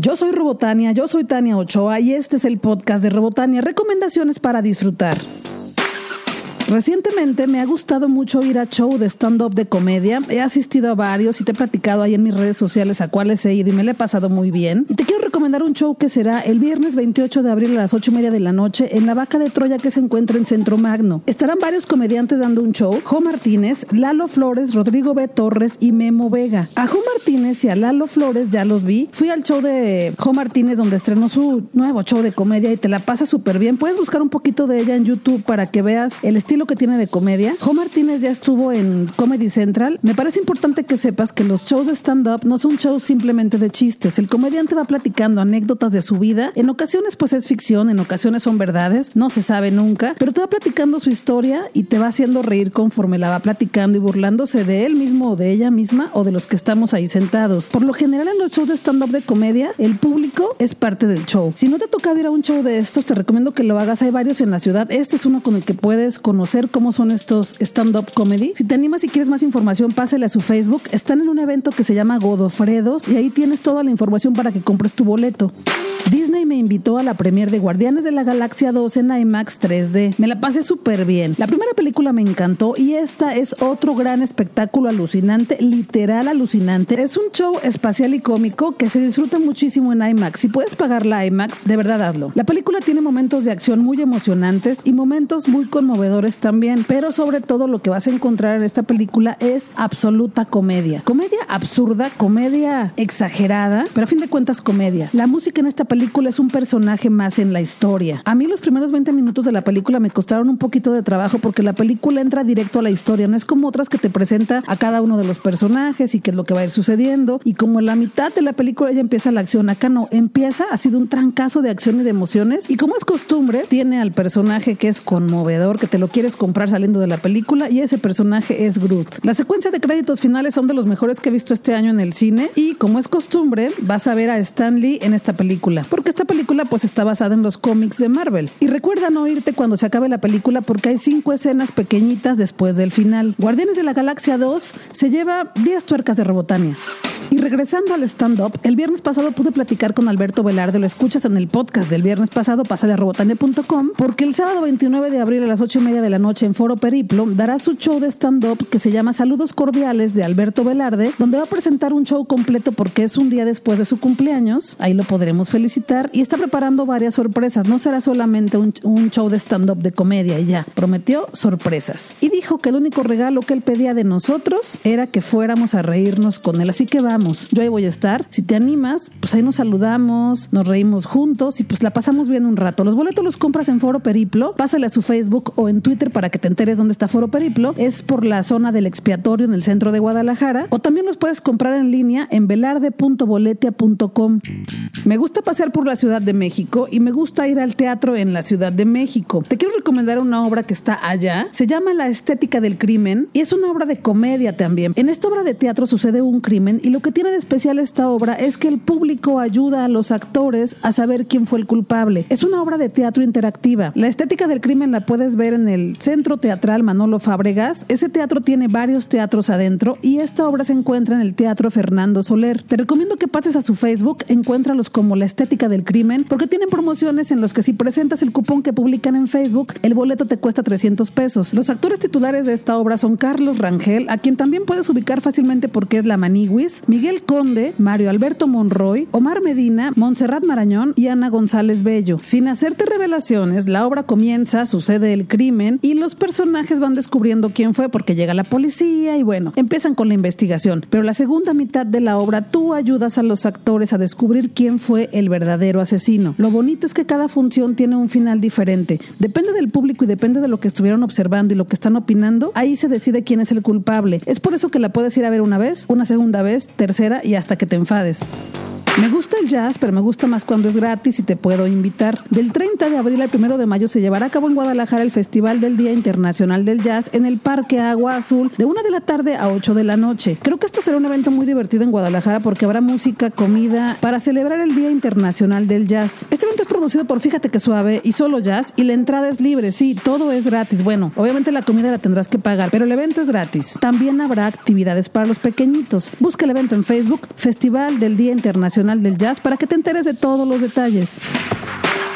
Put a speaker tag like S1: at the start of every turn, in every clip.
S1: Yo soy Robotania, yo soy Tania Ochoa y este es el podcast de Robotania, recomendaciones para disfrutar. Recientemente me ha gustado mucho ir a show de stand-up de comedia. He asistido a varios y te he platicado ahí en mis redes sociales a cuáles he ido y me lo he pasado muy bien. Y te quiero recomendar un show que será el viernes 28 de abril a las 8 y media de la noche en la Vaca de Troya que se encuentra en Centro Magno. Estarán varios comediantes dando un show. Jo Martínez, Lalo Flores, Rodrigo B. Torres y Memo Vega. A Jo Martínez y a Lalo Flores ya los vi. Fui al show de Jo Martínez donde estrenó su nuevo show de comedia y te la pasa súper bien. Puedes buscar un poquito de ella en YouTube para que veas el estilo que tiene de comedia. Jo Martínez ya estuvo en Comedy Central. Me parece importante que sepas que los shows de stand-up no son shows simplemente de chistes. El comediante va platicando anécdotas de su vida. En ocasiones pues es ficción, en ocasiones son verdades, no se sabe nunca, pero te va platicando su historia y te va haciendo reír conforme la va platicando y burlándose de él mismo o de ella misma o de los que estamos ahí sentados. Por lo general en los shows de stand-up de comedia, el público es parte del show. Si no te ha tocado ir a un show de estos, te recomiendo que lo hagas. Hay varios en la ciudad. Este es uno con el que puedes conocer cómo son estos stand-up comedy. Si te animas y quieres más información, pásale a su Facebook. Están en un evento que se llama Godofredos y ahí tienes toda la información para que compres tu boleto. Disney me invitó a la premier de Guardianes de la Galaxia 2 en IMAX 3D. Me la pasé súper bien. La primera película me encantó y esta es otro gran espectáculo alucinante, literal alucinante. Es un show espacial y cómico que se disfruta muchísimo en IMAX. Si puedes pagar la IMAX, de verdad hazlo. La película tiene momentos de acción muy emocionantes y momentos muy conmovedores también, pero sobre todo lo que vas a encontrar en esta película es absoluta comedia. Comedia absurda, comedia exagerada, pero a fin de cuentas comedia. La música en esta película es un personaje más en la historia. A mí los primeros 20 minutos de la película me costaron un poquito de trabajo porque la película entra directo a la historia, no es como otras que te presenta a cada uno de los personajes y qué es lo que va a ir sucediendo y como en la mitad de la película ya empieza la acción, acá no, empieza, ha sido un trancazo de acción y de emociones y como es costumbre, tiene al personaje que es conmovedor, que te lo comprar saliendo de la película y ese personaje es Groot. La secuencia de créditos finales son de los mejores que he visto este año en el cine y como es costumbre, vas a ver a Stan Lee en esta película porque esta película pues está basada en los cómics de Marvel. Y recuerda no irte cuando se acabe la película porque hay cinco escenas pequeñitas después del final. Guardianes de la Galaxia 2 se lleva 10 tuercas de Robotania. Regresando al stand-up, el viernes pasado pude platicar con Alberto Velarde, lo escuchas en el podcast del viernes pasado, pásale a robotania.com, porque el sábado 29 de abril a las 8 y media de la noche en Foro Periplo dará su show de stand-up que se llama Saludos Cordiales de Alberto Velarde, donde va a presentar un show completo porque es un día después de su cumpleaños, ahí lo podremos felicitar, y está preparando varias sorpresas, no será solamente un, un show de stand-up de comedia y ya, prometió sorpresas. Y dijo que el único regalo que él pedía de nosotros era que fuéramos a reírnos con él, así que vamos yo ahí voy a estar. Si te animas, pues ahí nos saludamos, nos reímos juntos y pues la pasamos bien un rato. Los boletos los compras en Foro Periplo, pásale a su Facebook o en Twitter para que te enteres dónde está Foro Periplo. Es por la zona del expiatorio en el centro de Guadalajara. O también los puedes comprar en línea en velarde.boletia.com. Me gusta pasear por la Ciudad de México y me gusta ir al teatro en la Ciudad de México. Te quiero recomendar una obra que está allá. Se llama La Estética del Crimen y es una obra de comedia también. En esta obra de teatro sucede un crimen y lo que tiene de especial esta obra es que el público ayuda a los actores a saber quién fue el culpable. Es una obra de teatro interactiva. La estética del crimen la puedes ver en el Centro Teatral Manolo Fábregas. Ese teatro tiene varios teatros adentro y esta obra se encuentra en el Teatro Fernando Soler. Te recomiendo que pases a su Facebook, encuéntralos como La Estética del Crimen, porque tienen promociones en los que si presentas el cupón que publican en Facebook, el boleto te cuesta 300 pesos. Los actores titulares de esta obra son Carlos Rangel, a quien también puedes ubicar fácilmente porque es la Maniguis, Miguel Conde, Mario Alberto Monroy, Omar Medina, Montserrat Marañón y Ana González Bello. Sin hacerte revelaciones, la obra comienza, sucede el crimen y los personajes van descubriendo quién fue porque llega la policía y bueno, empiezan con la investigación. Pero la segunda mitad de la obra tú ayudas a los actores a descubrir quién fue el verdadero asesino. Lo bonito es que cada función tiene un final diferente. Depende del público y depende de lo que estuvieron observando y lo que están opinando, ahí se decide quién es el culpable. Es por eso que la puedes ir a ver una vez, una segunda vez, tercera y hasta que te enfades. Me gusta el jazz, pero me gusta más cuando es gratis y te puedo invitar. Del 30 de abril al 1 de mayo se llevará a cabo en Guadalajara el Festival del Día Internacional del Jazz en el Parque Agua Azul de 1 de la tarde a 8 de la noche. Creo que esto será un evento muy divertido en Guadalajara porque habrá música, comida para celebrar el Día Internacional del Jazz. Este evento es producido por Fíjate que Suave y Solo Jazz y la entrada es libre, sí, todo es gratis. Bueno, obviamente la comida la tendrás que pagar, pero el evento es gratis. También habrá actividades para los pequeñitos. Busca el evento en Facebook, Festival del Día Internacional del Jazz, para que te enteres de todos los detalles.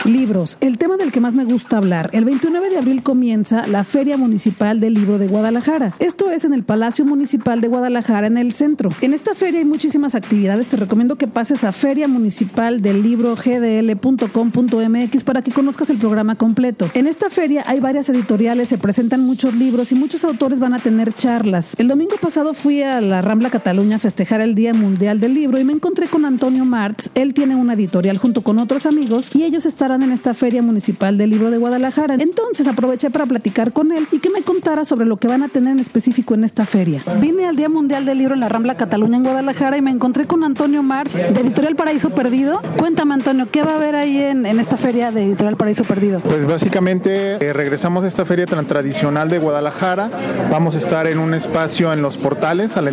S1: Libros, el tema del que más me gusta hablar. El 29 de abril comienza la Feria Municipal del Libro de Guadalajara. Esto es en el Palacio Municipal de Guadalajara, en el centro. En esta feria hay muchísimas actividades. Te recomiendo que pases a Feria Municipal del Libro gdl.com.mx para que conozcas el programa completo. En esta feria hay varias editoriales, se presentan muchos libros y muchos autores van a tener charlas. El domingo pasado fui a la Rambla Cataluña a festejar el Día Mundial del Libro y me encontré con Antonio Martz. Él tiene una editorial junto con otros amigos y ellos estarán en esta Feria Municipal del Libro de Guadalajara. Entonces aproveché para platicar con él y que me contara sobre lo que van a tener en específico en esta feria. Vine al Día Mundial del Libro en la Rambla Cataluña en Guadalajara y me encontré con Antonio Mars de Editorial Paraíso Perdido. Cuéntame Antonio, ¿qué va a haber ahí en, en esta feria de Editorial Paraíso Perdido?
S2: Pues básicamente eh, regresamos a esta feria tan tradicional de Guadalajara. Vamos a estar en un espacio en los portales, al,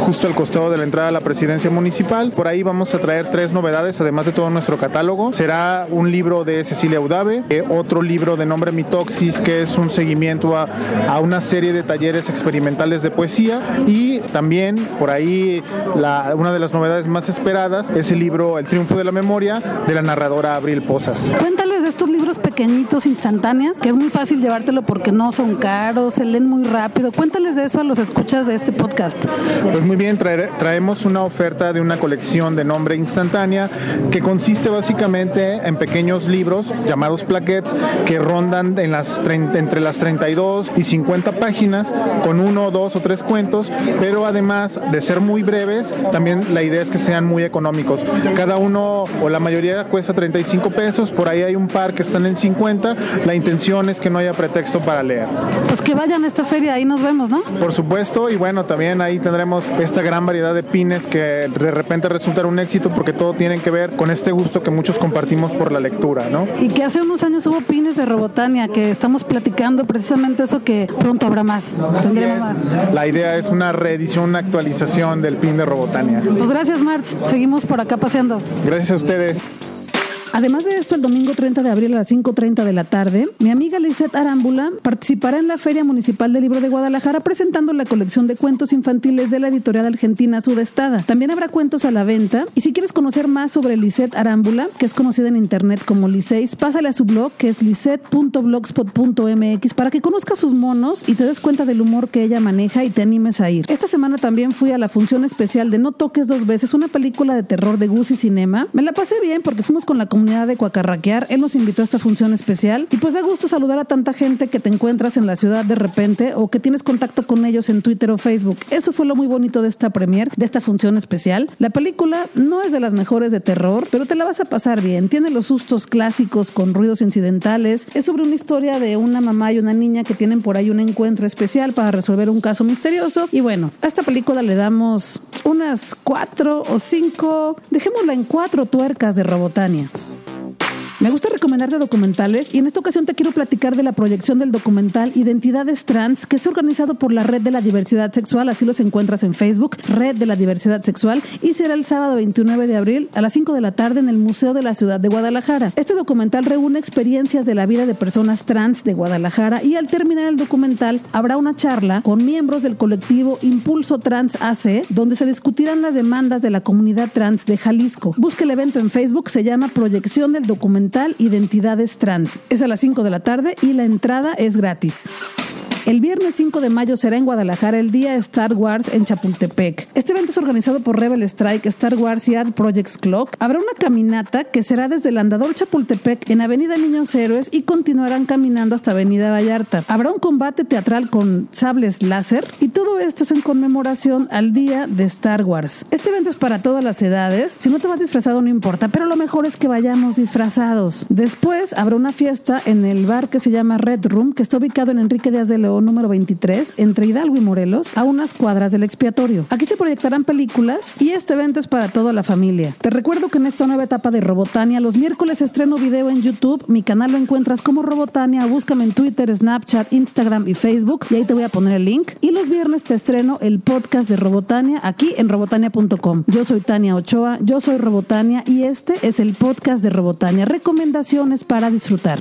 S2: justo al costado de la entrada a la presidencia municipal. Por ahí vamos a traer tres novedades, además de todo nuestro catálogo. Será un libro de Cecilia Udave, eh, otro libro de nombre Mitoxis, que es un seguimiento a, a, una serie de talleres experimentales de poesía, y también por ahí una de las novedades más esperadas es el libro El triunfo de la memoria de la narradora Abril Posas.
S1: Cuéntales de estos libros pequeñitos, instantáneos, que es muy fácil llevártelo porque no son caros, se leen muy rápido. Cuéntales de eso a los escuchas de este podcast.
S2: Pues muy bien, traer, traemos una oferta de una colección de nombre instantánea que consiste básicamente en pequeños libros llamados plaquettes que rondan en las 30, entre las 32 y 50 páginas con uno, dos o tres cuentos, pero además de ser muy breves, también la idea es que sean muy económicos. Cada uno o la mayoría cuesta 35 pesos, por ahí hay un par que están en 50. La intención es que no haya pretexto para leer.
S1: Pues que vayan a esta feria, ahí nos vemos, ¿no?
S2: Por supuesto, y bueno, también ahí tendremos esta gran variedad de pines que de repente resultan un éxito porque todo tiene que ver con este gusto que muchos compartimos por la lectura. ¿no?
S1: Y que hace unos años hubo pines de Robotania, que estamos platicando precisamente eso que pronto habrá más, tendremos más.
S2: La idea es una reedición, una actualización del pin de Robotania.
S1: Pues gracias, Marx. Seguimos por acá paseando.
S2: Gracias a ustedes.
S1: Además de esto, el domingo 30 de abril a las 5.30 de la tarde, mi amiga Lisette Arámbula participará en la Feria Municipal del Libro de Guadalajara presentando la colección de cuentos infantiles de la editorial argentina Sudestada. También habrá cuentos a la venta y si quieres conocer más sobre Lisette Arámbula, que es conocida en internet como Liceis, pásale a su blog que es lisette.blogspot.mx para que conozcas sus monos y te des cuenta del humor que ella maneja y te animes a ir. Esta semana también fui a la función especial de No Toques Dos Veces, una película de terror de Gucci Cinema. Me la pasé bien porque fuimos con la comunidad de Cuacarraquear. Él nos invitó a esta función especial y pues da gusto saludar a tanta gente que te encuentras en la ciudad de repente o que tienes contacto con ellos en Twitter o Facebook. Eso fue lo muy bonito de esta premier, de esta función especial. La película no es de las mejores de terror, pero te la vas a pasar bien. Tiene los sustos clásicos con ruidos incidentales. Es sobre una historia de una mamá y una niña que tienen por ahí un encuentro especial para resolver un caso misterioso. Y bueno, a esta película le damos unas cuatro o cinco, dejémosla en cuatro tuercas de Robotania. Me gusta recomendarte documentales y en esta ocasión te quiero platicar de la proyección del documental Identidades Trans, que es organizado por la Red de la Diversidad Sexual, así los encuentras en Facebook, Red de la Diversidad Sexual, y será el sábado 29 de abril a las 5 de la tarde en el Museo de la Ciudad de Guadalajara. Este documental reúne experiencias de la vida de personas trans de Guadalajara y al terminar el documental habrá una charla con miembros del colectivo Impulso Trans AC, donde se discutirán las demandas de la comunidad trans de Jalisco. Busca el evento en Facebook, se llama Proyección del Documental Identidades Trans. Es a las 5 de la tarde y la entrada es gratis. El viernes 5 de mayo será en Guadalajara el Día Star Wars en Chapultepec. Este evento es organizado por Rebel Strike, Star Wars y Art Projects Clock. Habrá una caminata que será desde el Andador Chapultepec en Avenida Niños Héroes y continuarán caminando hasta Avenida Vallarta. Habrá un combate teatral con sables láser y todo esto es en conmemoración al Día de Star Wars. Este evento es para todas las edades. Si no te vas disfrazado no importa, pero lo mejor es que vayamos disfrazados. Después habrá una fiesta en el bar que se llama Red Room, que está ubicado en Enrique Díaz de León Número 23, entre Hidalgo y Morelos, a unas cuadras del expiatorio. Aquí se proyectarán películas y este evento es para toda la familia. Te recuerdo que en esta nueva etapa de Robotania, los miércoles estreno video en YouTube. Mi canal lo encuentras como Robotania. Búscame en Twitter, Snapchat, Instagram y Facebook y ahí te voy a poner el link. Y los viernes te estreno el podcast de Robotania aquí en robotania.com. Yo soy Tania Ochoa, yo soy Robotania y este es el podcast de Robotania. Recomendaciones para disfrutar.